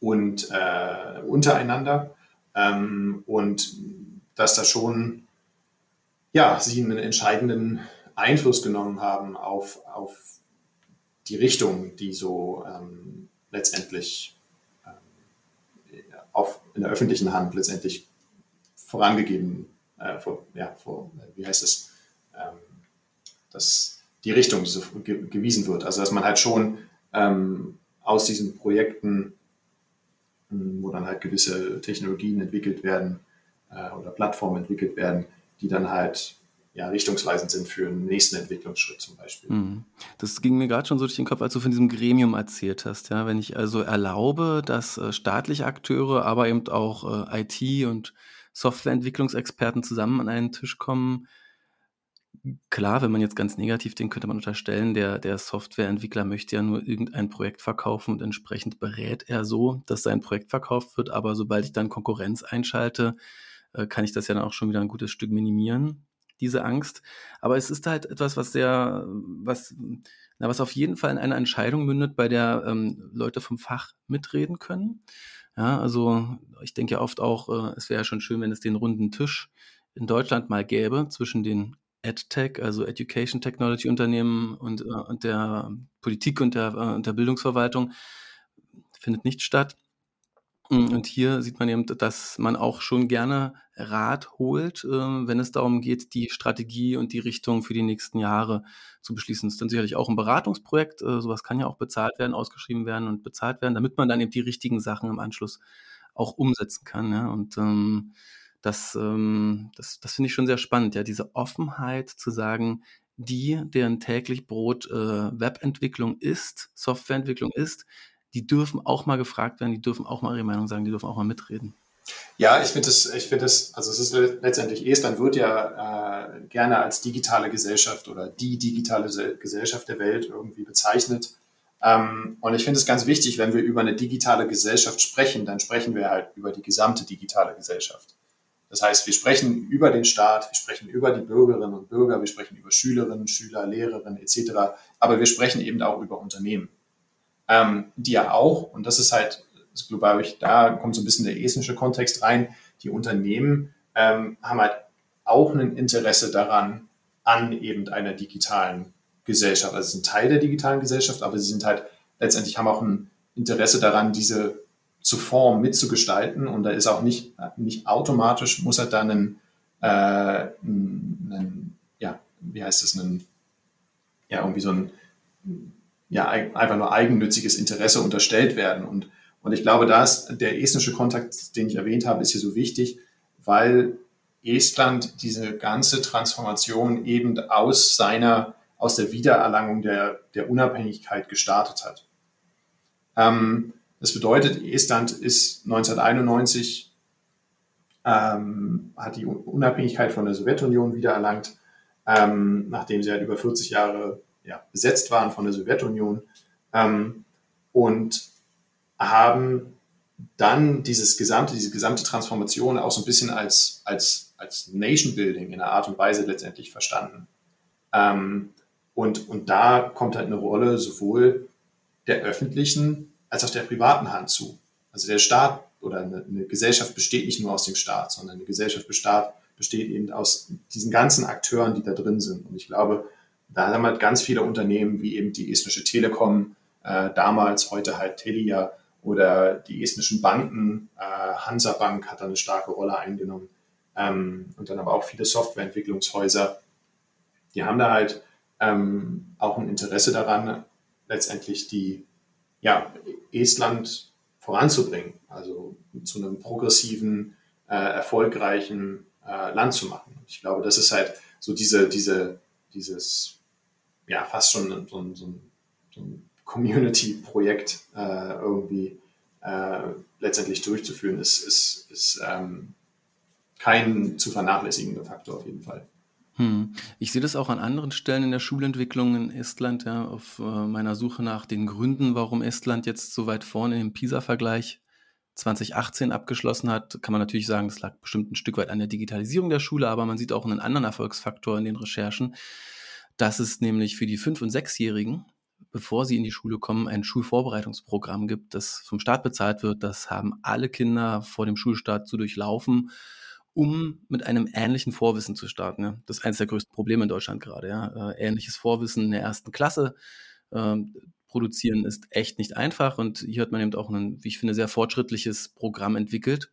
und äh, untereinander. Ähm, und dass da schon, ja, sie einen entscheidenden Einfluss genommen haben auf, auf die Richtung, die so ähm, letztendlich ähm, auf, in der öffentlichen Hand letztendlich vorangegeben, äh, vor, ja, vor, wie heißt es, ähm, dass die Richtung so ge gewiesen wird. Also dass man halt schon ähm, aus diesen Projekten, wo dann halt gewisse Technologien entwickelt werden äh, oder Plattformen entwickelt werden, die dann halt ja, richtungsweisend sind für einen nächsten Entwicklungsschritt zum Beispiel. Mhm. Das ging mir gerade schon so durch den Kopf, als du von diesem Gremium erzählt hast. Ja, wenn ich also erlaube, dass äh, staatliche Akteure, aber eben auch äh, IT- und Softwareentwicklungsexperten zusammen an einen Tisch kommen, klar, wenn man jetzt ganz negativ denkt, könnte man unterstellen, der, der Softwareentwickler möchte ja nur irgendein Projekt verkaufen und entsprechend berät er so, dass sein Projekt verkauft wird. Aber sobald ich dann Konkurrenz einschalte, äh, kann ich das ja dann auch schon wieder ein gutes Stück minimieren diese Angst. Aber es ist halt etwas, was sehr, was, na, was auf jeden Fall in einer Entscheidung mündet, bei der ähm, Leute vom Fach mitreden können. Ja, also ich denke ja oft auch, äh, es wäre ja schon schön, wenn es den runden Tisch in Deutschland mal gäbe zwischen den EdTech, also Education Technology Unternehmen und, äh, und der Politik und der, äh, und der Bildungsverwaltung. Findet nicht statt. Mhm, und hier sieht man eben, dass man auch schon gerne Rat holt, äh, wenn es darum geht, die Strategie und die Richtung für die nächsten Jahre zu beschließen. Das ist dann sicherlich auch ein Beratungsprojekt. Äh, sowas kann ja auch bezahlt werden, ausgeschrieben werden und bezahlt werden, damit man dann eben die richtigen Sachen im Anschluss auch umsetzen kann. Und ähm, das, ähm, das, das finde ich schon sehr spannend, ja, diese Offenheit zu sagen, die, deren täglich Brot äh, Webentwicklung ist, Softwareentwicklung ist, die dürfen auch mal gefragt werden, die dürfen auch mal ihre Meinung sagen, die dürfen auch mal mitreden. Ja, ich finde es, ich finde es, also es ist letztendlich, Estland wird ja äh, gerne als digitale Gesellschaft oder die digitale Gesellschaft der Welt irgendwie bezeichnet. Ähm, und ich finde es ganz wichtig, wenn wir über eine digitale Gesellschaft sprechen, dann sprechen wir halt über die gesamte digitale Gesellschaft. Das heißt, wir sprechen über den Staat, wir sprechen über die Bürgerinnen und Bürger, wir sprechen über Schülerinnen, Schüler, Lehrerinnen etc. Aber wir sprechen eben auch über Unternehmen ähm, die ja auch, und das ist halt, glaube ich, da kommt so ein bisschen der estnische Kontext rein, die Unternehmen ähm, haben halt auch ein Interesse daran, an eben einer digitalen Gesellschaft. Also sie sind Teil der digitalen Gesellschaft, aber sie sind halt letztendlich haben auch ein Interesse daran, diese zu formen, mitzugestalten. Und da ist auch nicht, nicht automatisch, muss halt dann ein, äh, ein, ein ja, wie heißt das, ein, ja, irgendwie so ein ja einfach nur eigennütziges Interesse unterstellt werden. Und, und ich glaube, da ist der estnische Kontakt, den ich erwähnt habe, ist hier so wichtig, weil Estland diese ganze Transformation eben aus seiner, aus der Wiedererlangung der, der Unabhängigkeit gestartet hat. Ähm, das bedeutet, Estland ist 1991, ähm, hat die Unabhängigkeit von der Sowjetunion wiedererlangt, ähm, nachdem sie halt über 40 Jahre ja, besetzt waren von der Sowjetunion ähm, und haben dann dieses gesamte, diese gesamte Transformation auch so ein bisschen als, als, als Nation Building in einer Art und Weise letztendlich verstanden. Ähm, und, und da kommt halt eine Rolle sowohl der öffentlichen als auch der privaten Hand zu. Also der Staat oder eine, eine Gesellschaft besteht nicht nur aus dem Staat, sondern eine Gesellschaft besteht, besteht eben aus diesen ganzen Akteuren, die da drin sind. Und ich glaube, da haben wir ganz viele Unternehmen wie eben die estnische Telekom, äh, damals, heute halt Telia oder die estnischen Banken, äh, Hansa Bank hat da eine starke Rolle eingenommen ähm, und dann aber auch viele Softwareentwicklungshäuser. Die haben da halt ähm, auch ein Interesse daran, letztendlich die ja, Estland voranzubringen, also zu einem progressiven, äh, erfolgreichen äh, Land zu machen. Ich glaube, das ist halt so diese, diese, dieses ja fast schon so ein, so ein, so ein Community-Projekt äh, irgendwie äh, letztendlich durchzuführen, ist, ist, ist ähm, kein zu vernachlässigender Faktor auf jeden Fall. Hm. Ich sehe das auch an anderen Stellen in der Schulentwicklung in Estland, ja, auf äh, meiner Suche nach den Gründen, warum Estland jetzt so weit vorne im PISA-Vergleich 2018 abgeschlossen hat, kann man natürlich sagen, das lag bestimmt ein Stück weit an der Digitalisierung der Schule, aber man sieht auch einen anderen Erfolgsfaktor in den Recherchen, dass es nämlich für die Fünf- und Sechsjährigen, bevor sie in die Schule kommen, ein Schulvorbereitungsprogramm gibt, das vom Staat bezahlt wird. Das haben alle Kinder vor dem Schulstart zu durchlaufen, um mit einem ähnlichen Vorwissen zu starten. Das ist eines der größten Probleme in Deutschland gerade. Ja. Äh, ähnliches Vorwissen in der ersten Klasse. Ähm, produzieren ist echt nicht einfach. Und hier hat man eben auch ein, wie ich finde, sehr fortschrittliches Programm entwickelt.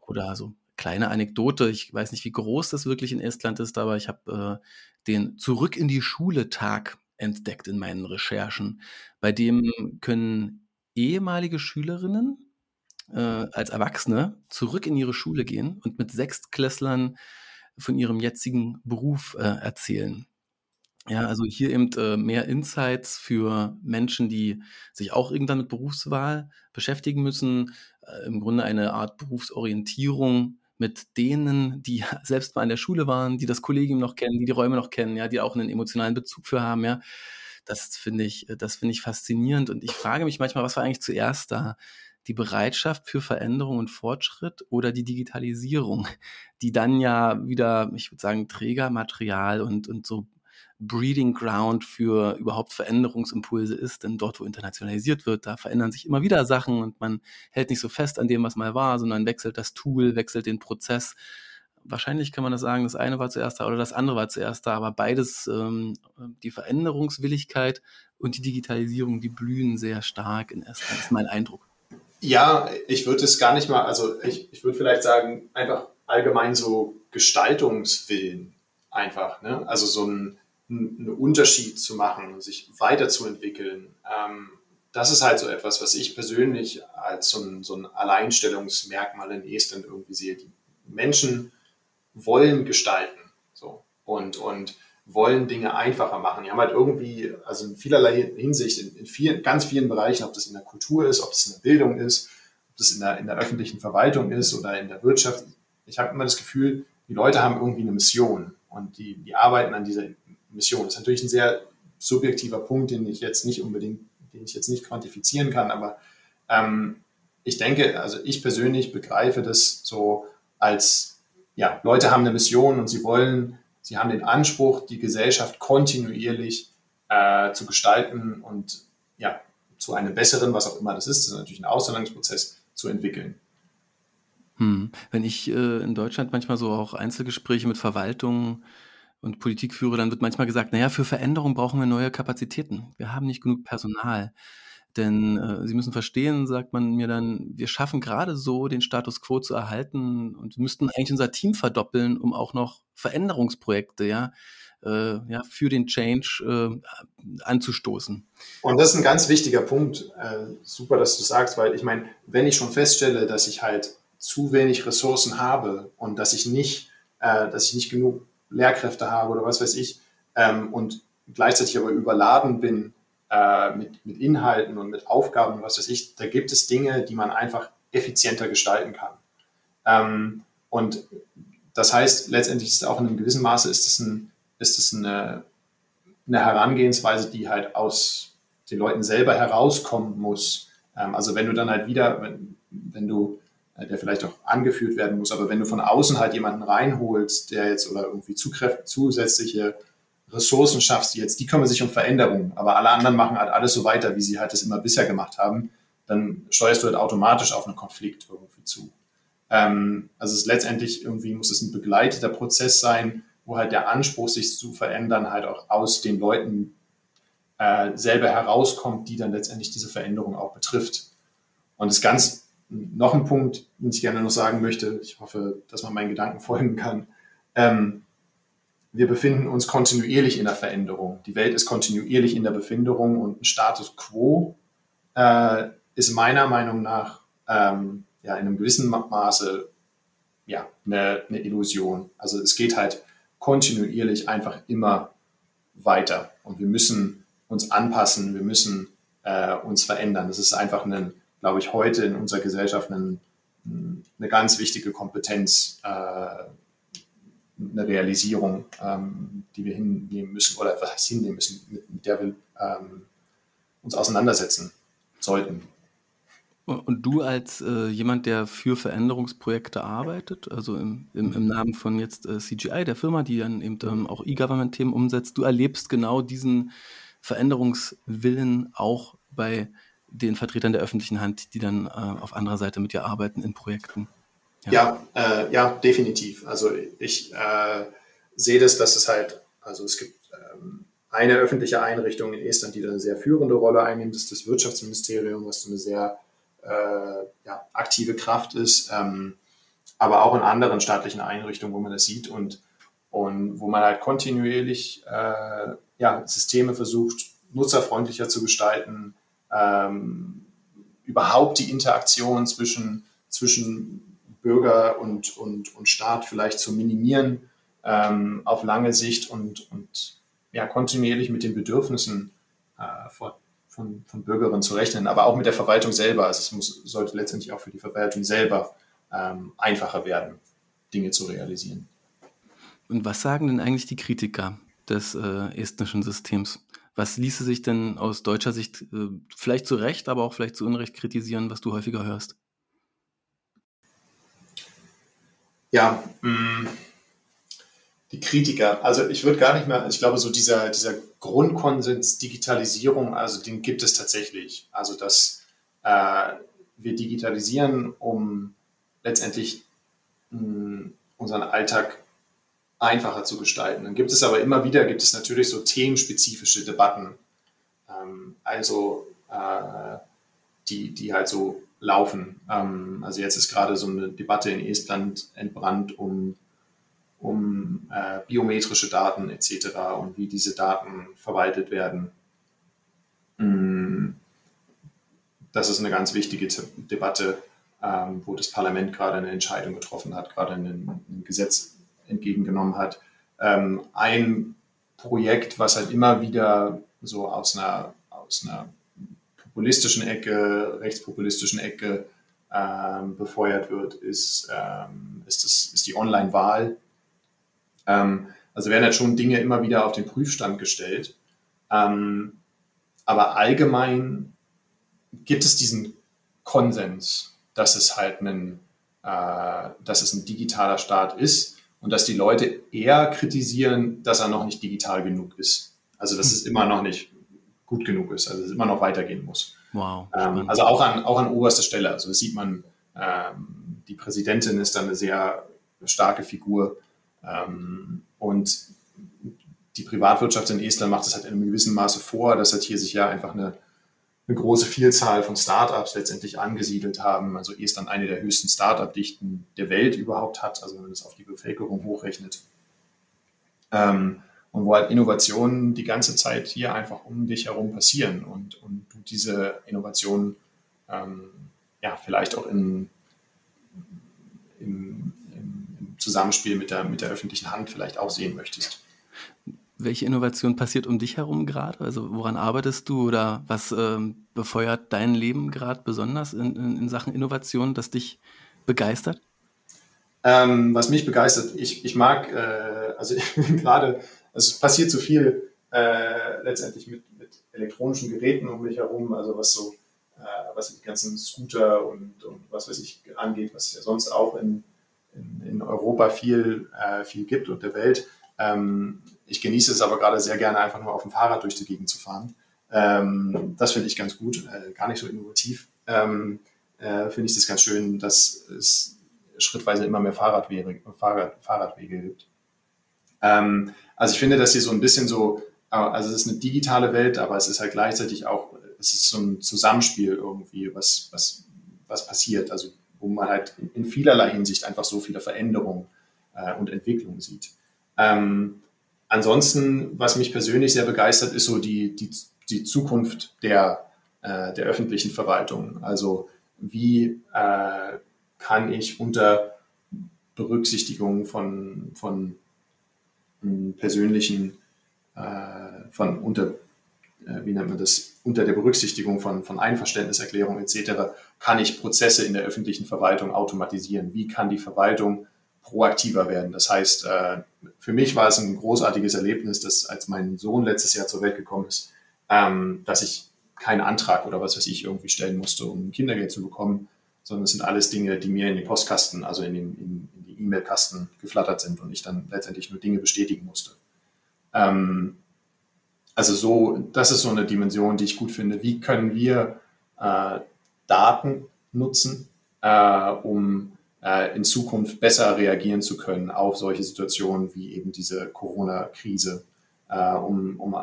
Oder so kleine Anekdote. Ich weiß nicht, wie groß das wirklich in Estland ist, aber ich habe äh, den Zurück in die Schule Tag entdeckt in meinen Recherchen. Bei dem können ehemalige Schülerinnen äh, als Erwachsene zurück in ihre Schule gehen und mit Sechstklässlern von ihrem jetzigen Beruf äh, erzählen. Ja, also hier eben äh, mehr Insights für Menschen, die sich auch irgendwann mit Berufswahl beschäftigen müssen. Äh, Im Grunde eine Art Berufsorientierung mit denen, die selbst mal in der Schule waren, die das Kollegium noch kennen, die die Räume noch kennen, ja, die auch einen emotionalen Bezug für haben, ja. Das finde ich, das finde ich faszinierend. Und ich frage mich manchmal, was war eigentlich zuerst da? Die Bereitschaft für Veränderung und Fortschritt oder die Digitalisierung, die dann ja wieder, ich würde sagen, Trägermaterial und, und so Breeding Ground für überhaupt Veränderungsimpulse ist. Denn dort, wo internationalisiert wird, da verändern sich immer wieder Sachen und man hält nicht so fest an dem, was mal war, sondern wechselt das Tool, wechselt den Prozess. Wahrscheinlich kann man das sagen, das eine war zuerst da oder das andere war zuerst da, aber beides, ähm, die Veränderungswilligkeit und die Digitalisierung, die blühen sehr stark in Estland. Ist mein Eindruck. Ja, ich würde es gar nicht mal, also ich, ich würde vielleicht sagen, einfach allgemein so Gestaltungswillen einfach. Ne? Also so ein, einen Unterschied zu machen, sich weiterzuentwickeln. Ähm, das ist halt so etwas, was ich persönlich als so ein, so ein Alleinstellungsmerkmal in Estland irgendwie sehe. Die Menschen wollen gestalten so, und, und wollen Dinge einfacher machen. Die haben halt irgendwie, also in vielerlei Hinsicht, in, in vielen, ganz vielen Bereichen, ob das in der Kultur ist, ob das in der Bildung ist, ob das in der, in der öffentlichen Verwaltung ist oder in der Wirtschaft. Ich habe immer das Gefühl, die Leute haben irgendwie eine Mission und die, die arbeiten an dieser Mission. Das ist natürlich ein sehr subjektiver Punkt, den ich jetzt nicht unbedingt, den ich jetzt nicht quantifizieren kann, aber ähm, ich denke, also ich persönlich begreife das so als, ja, Leute haben eine Mission und sie wollen, sie haben den Anspruch, die Gesellschaft kontinuierlich äh, zu gestalten und ja, zu einem besseren, was auch immer das ist, das ist natürlich ein Aushandlungsprozess, zu entwickeln. Hm. Wenn ich äh, in Deutschland manchmal so auch Einzelgespräche mit Verwaltungen und Politik führe, dann wird manchmal gesagt, naja, für Veränderung brauchen wir neue Kapazitäten. Wir haben nicht genug Personal. Denn äh, Sie müssen verstehen, sagt man mir dann, wir schaffen gerade so, den Status quo zu erhalten und müssten eigentlich unser Team verdoppeln, um auch noch Veränderungsprojekte, ja, äh, ja für den Change äh, anzustoßen. Und das ist ein ganz wichtiger Punkt. Äh, super, dass du sagst, weil ich meine, wenn ich schon feststelle, dass ich halt zu wenig Ressourcen habe und dass ich nicht, äh, dass ich nicht genug Lehrkräfte habe oder was weiß ich ähm, und gleichzeitig aber überladen bin äh, mit, mit Inhalten und mit Aufgaben, was weiß ich, da gibt es Dinge, die man einfach effizienter gestalten kann. Ähm, und das heißt, letztendlich ist auch in einem gewissen Maße ist es, ein, ist es eine, eine Herangehensweise, die halt aus den Leuten selber herauskommen muss. Ähm, also wenn du dann halt wieder, wenn, wenn du äh, der vielleicht auch angeführt werden muss. Aber wenn du von außen halt jemanden reinholst, der jetzt oder irgendwie zusätzliche Ressourcen schaffst, die jetzt, die kümmern sich um Veränderungen, aber alle anderen machen halt alles so weiter, wie sie halt es immer bisher gemacht haben, dann steuerst du halt automatisch auf einen Konflikt irgendwie zu. Ähm, also es ist letztendlich irgendwie muss es ein begleiteter Prozess sein, wo halt der Anspruch, sich zu verändern, halt auch aus den Leuten äh, selber herauskommt, die dann letztendlich diese Veränderung auch betrifft. Und das ganz noch ein Punkt, den ich gerne noch sagen möchte. Ich hoffe, dass man meinen Gedanken folgen kann. Ähm, wir befinden uns kontinuierlich in der Veränderung. Die Welt ist kontinuierlich in der Befinderung und ein Status quo äh, ist meiner Meinung nach ähm, ja, in einem gewissen Maße ja, eine, eine Illusion. Also es geht halt kontinuierlich einfach immer weiter und wir müssen uns anpassen, wir müssen äh, uns verändern. Das ist einfach ein glaube ich, heute in unserer Gesellschaft einen, eine ganz wichtige Kompetenz, äh, eine Realisierung, ähm, die wir hinnehmen müssen oder was heißt hinnehmen müssen, mit, mit der wir ähm, uns auseinandersetzen sollten. Und du als äh, jemand, der für Veränderungsprojekte arbeitet, also im, im, im Namen von jetzt äh, CGI, der Firma, die dann eben ähm, auch E-Government-Themen umsetzt, du erlebst genau diesen Veränderungswillen auch bei den Vertretern der öffentlichen Hand, die dann äh, auf anderer Seite mit dir arbeiten in Projekten. Ja, ja, äh, ja definitiv. Also ich äh, sehe das, dass es halt, also es gibt ähm, eine öffentliche Einrichtung in Estland, die da eine sehr führende Rolle einnimmt, ist das Wirtschaftsministerium, was eine sehr äh, ja, aktive Kraft ist, ähm, aber auch in anderen staatlichen Einrichtungen, wo man das sieht und, und wo man halt kontinuierlich äh, ja, Systeme versucht, nutzerfreundlicher zu gestalten, ähm, überhaupt die Interaktion zwischen, zwischen Bürger und, und, und Staat vielleicht zu minimieren ähm, auf lange Sicht und, und ja, kontinuierlich mit den Bedürfnissen äh, von, von, Bürgerinnen zu rechnen, aber auch mit der Verwaltung selber. Also es muss, sollte letztendlich auch für die Verwaltung selber ähm, einfacher werden, Dinge zu realisieren. Und was sagen denn eigentlich die Kritiker des äh, estnischen Systems? Was ließe sich denn aus deutscher Sicht äh, vielleicht zu Recht, aber auch vielleicht zu Unrecht kritisieren, was du häufiger hörst? Ja, mh, mm, die Kritiker, also ich würde gar nicht mehr, ich glaube, so dieser, dieser Grundkonsens Digitalisierung, also den gibt es tatsächlich. Also, dass äh, wir digitalisieren, um letztendlich mh, mm, unseren Alltag einfacher zu gestalten. Dann gibt es aber immer wieder, gibt es natürlich so themenspezifische Debatten, ähm, also äh, die, die halt so laufen. Ähm, also jetzt ist gerade so eine Debatte in Estland entbrannt um, um äh, biometrische Daten etc. und wie diese Daten verwaltet werden. Mm, das ist eine ganz wichtige Debatte, ähm, wo das Parlament gerade eine Entscheidung getroffen hat, gerade ein, ein Gesetz entgegengenommen hat. Ähm, ein Projekt, was halt immer wieder so aus einer, aus einer populistischen Ecke, rechtspopulistischen Ecke ähm, befeuert wird, ist, ähm, ist, das, ist die Online-Wahl. Ähm, also werden halt schon Dinge immer wieder auf den Prüfstand gestellt. Ähm, aber allgemein gibt es diesen Konsens, dass es halt ein, äh, dass es ein digitaler Staat ist und dass die Leute eher kritisieren, dass er noch nicht digital genug ist. Also dass es hm. immer noch nicht gut genug ist, also es immer noch weitergehen muss. Wow. Ähm, also auch an, auch an oberster Stelle. Also das sieht man, ähm, die Präsidentin ist da eine sehr starke Figur. Ähm, und die Privatwirtschaft in Estland macht das halt in einem gewissen Maße vor, dass halt hier sich ja einfach eine eine große Vielzahl von Startups letztendlich angesiedelt haben. Also Estland eine der höchsten Startup-Dichten der Welt überhaupt hat, also wenn man das auf die Bevölkerung hochrechnet. Ähm, und wo halt Innovationen die ganze Zeit hier einfach um dich herum passieren und, und du diese Innovationen ähm, ja vielleicht auch in, im, im Zusammenspiel mit der, mit der öffentlichen Hand vielleicht auch sehen möchtest. Welche Innovation passiert um dich herum gerade? Also woran arbeitest du oder was ähm, befeuert dein Leben gerade besonders in, in, in, Sachen Innovation, das dich begeistert? Ähm, was mich begeistert, ich, ich mag, äh, also gerade, es passiert so viel äh, letztendlich mit, mit elektronischen Geräten um mich herum, also was so, äh, was die ganzen Scooter und, und was weiß ich angeht, was es ja sonst auch in, in, in Europa viel, äh, viel gibt und der Welt. Ähm, ich genieße es aber gerade sehr gerne, einfach nur auf dem Fahrrad durch die Gegend zu fahren. Ähm, das finde ich ganz gut, äh, gar nicht so innovativ. Ähm, äh, finde ich das ganz schön, dass es schrittweise immer mehr Fahrradwege, Fahrrad, Fahrradwege gibt. Ähm, also ich finde, dass hier so ein bisschen so, äh, also es ist eine digitale Welt, aber es ist halt gleichzeitig auch, es ist so ein Zusammenspiel irgendwie, was, was, was passiert. Also wo man halt in vielerlei Hinsicht einfach so viele Veränderungen äh, und Entwicklungen sieht. Ähm, ansonsten, was mich persönlich sehr begeistert, ist so die, die, die Zukunft der, äh, der öffentlichen Verwaltung. Also wie äh, kann ich unter Berücksichtigung von, von persönlichen, äh, von unter, äh, wie nennt man das, unter der Berücksichtigung von, von Einverständniserklärungen etc., kann ich Prozesse in der öffentlichen Verwaltung automatisieren? Wie kann die Verwaltung proaktiver werden. Das heißt, äh, für mich war es ein großartiges Erlebnis, dass als mein Sohn letztes Jahr zur Welt gekommen ist, ähm, dass ich keinen Antrag oder was weiß ich irgendwie stellen musste, um Kindergeld zu bekommen, sondern es sind alles Dinge, die mir in den Postkasten, also in, den, in, in die E-Mail-Kasten geflattert sind und ich dann letztendlich nur Dinge bestätigen musste. Ähm, also so, das ist so eine Dimension, die ich gut finde. Wie können wir äh, Daten nutzen, äh, um äh, in Zukunft besser reagieren zu können auf solche Situationen wie eben diese Corona-Krise, äh, um, um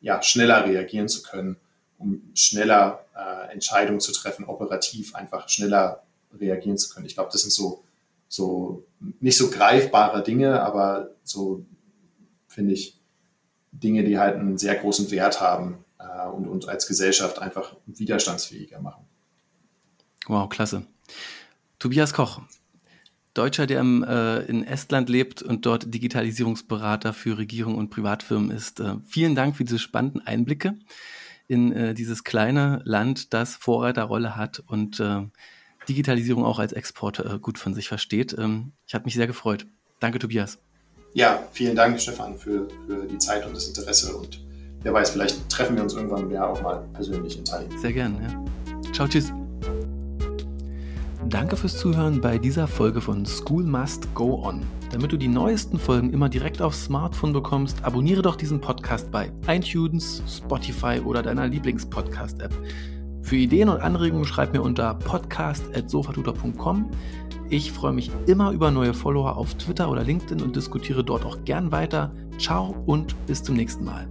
ja, schneller reagieren zu können, um schneller äh, Entscheidungen zu treffen, operativ einfach schneller reagieren zu können. Ich glaube, das sind so, so nicht so greifbare Dinge, aber so finde ich Dinge, die halt einen sehr großen Wert haben äh, und uns als Gesellschaft einfach widerstandsfähiger machen. Wow, klasse. Tobias Koch, Deutscher, der im, äh, in Estland lebt und dort Digitalisierungsberater für Regierung und Privatfirmen ist. Äh, vielen Dank für diese spannenden Einblicke in äh, dieses kleine Land, das Vorreiterrolle hat und äh, Digitalisierung auch als Export äh, gut von sich versteht. Ähm, ich habe mich sehr gefreut. Danke, Tobias. Ja, vielen Dank, Stefan, für, für die Zeit und das Interesse. Und wer weiß, vielleicht treffen wir uns irgendwann ja auch mal persönlich in Tallinn. Sehr gerne. Ja. Ciao, tschüss. Danke fürs Zuhören bei dieser Folge von School Must Go On. Damit du die neuesten Folgen immer direkt aufs Smartphone bekommst, abonniere doch diesen Podcast bei iTunes, Spotify oder deiner Lieblings-Podcast-App. Für Ideen und Anregungen schreib mir unter podcast.sofatutor.com. Ich freue mich immer über neue Follower auf Twitter oder LinkedIn und diskutiere dort auch gern weiter. Ciao und bis zum nächsten Mal.